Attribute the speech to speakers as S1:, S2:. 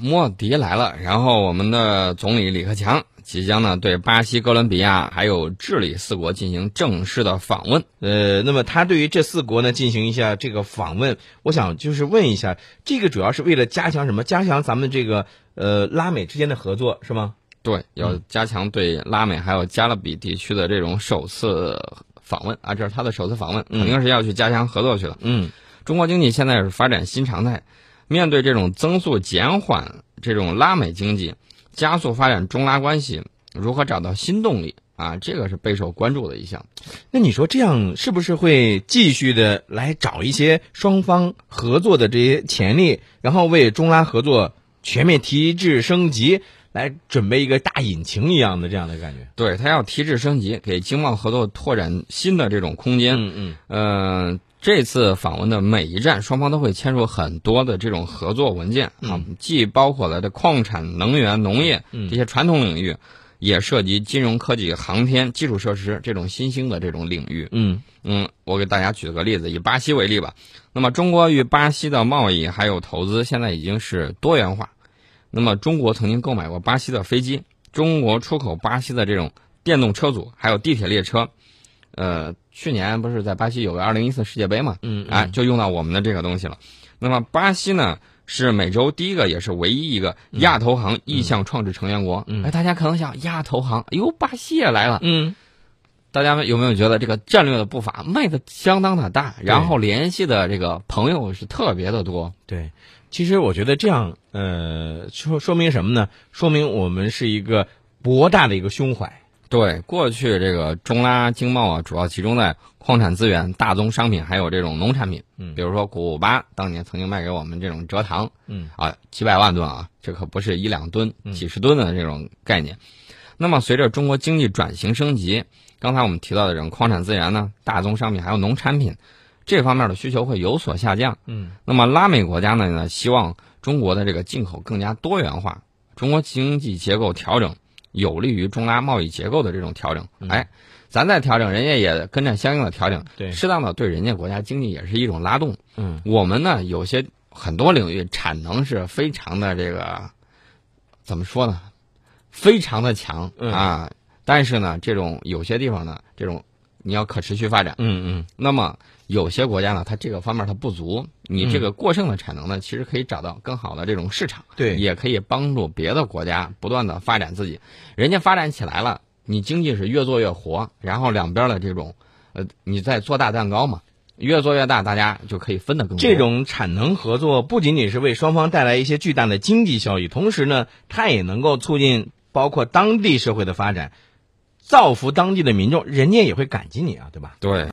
S1: 莫迪来了，然后我们的总理李克强即将呢对巴西、哥伦比亚还有智利四国进行正式的访问。
S2: 呃，那么他对于这四国呢进行一下这个访问，我想就是问一下，这个主要是为了加强什么？加强咱们这个呃拉美之间的合作是吗？
S1: 对，要加强对拉美还有加勒比地区的这种首次访问啊，这是他的首次访问，肯定是要去加强合作去了。
S2: 嗯，
S1: 中国经济现在是发展新常态，面对这种增速减缓这种拉美经济，加速发展中拉关系，如何找到新动力啊？这个是备受关注的一项。
S2: 那你说这样是不是会继续的来找一些双方合作的这些潜力，然后为中拉合作全面提质升级？来准备一个大引擎一样的这样的感觉，
S1: 对他要提质升级，给经贸合作拓展新的这种空间。
S2: 嗯嗯，
S1: 呃，这次访问的每一站，双方都会签署很多的这种合作文件啊，既包括了这矿产、能源、农业这些传统领域，也涉及金融科技、航天、基础设施这种新兴的这种领域。
S2: 嗯
S1: 嗯，我给大家举个例子，以巴西为例吧。那么，中国与巴西的贸易还有投资，现在已经是多元化。那么，中国曾经购买过巴西的飞机，中国出口巴西的这种电动车组，还有地铁列车。呃，去年不是在巴西有个二零一四世界杯嘛？
S2: 嗯，
S1: 哎，就用到我们的这个东西了。那么，巴西呢是美洲第一个，也是唯一一个亚投行意向创制成员国。哎，大家可能想，亚投行，哎呦，巴西也来了。
S2: 嗯，
S1: 大家有没有觉得这个战略的步伐迈的相当的大，然后联系的这个朋友是特别的多？
S2: 对。其实我觉得这样，呃，说说明什么呢？说明我们是一个博大的一个胸怀。
S1: 对，过去这个中拉经贸啊，主要集中在矿产资源、大宗商品，还有这种农产品。
S2: 嗯，
S1: 比如说古巴当年曾经卖给我们这种蔗糖，
S2: 嗯，
S1: 啊，几百万吨啊，这可不是一两吨、几十吨的这种概念。那么随着中国经济转型升级，刚才我们提到的这种矿产资源呢、大宗商品还有农产品。这方面的需求会有所下降。
S2: 嗯，
S1: 那么拉美国家呢呢，希望中国的这个进口更加多元化，中国经济结构调整有利于中拉贸易结构的这种调整。哎，咱再调整，人家也跟着相应的调整，
S2: 对，
S1: 适当的对人家国家经济也是一种拉动。
S2: 嗯，
S1: 我们呢有些很多领域产能是非常的这个，怎么说呢？非常的强啊，但是呢，这种有些地方呢，这种。你要可持续发展，
S2: 嗯嗯，
S1: 那么有些国家呢，它这个方面它不足，你这个过剩的产能呢，其实可以找到更好的这种市场，
S2: 对，
S1: 也可以帮助别的国家不断的发展自己，人家发展起来了，你经济是越做越活，然后两边的这种，呃，你在做大蛋糕嘛，越做越大，大家就可以分得更多。
S2: 这种产能合作不仅仅是为双方带来一些巨大的经济效益，同时呢，它也能够促进包括当地社会的发展。造福当地的民众，人家也会感激你啊，对吧？
S1: 对。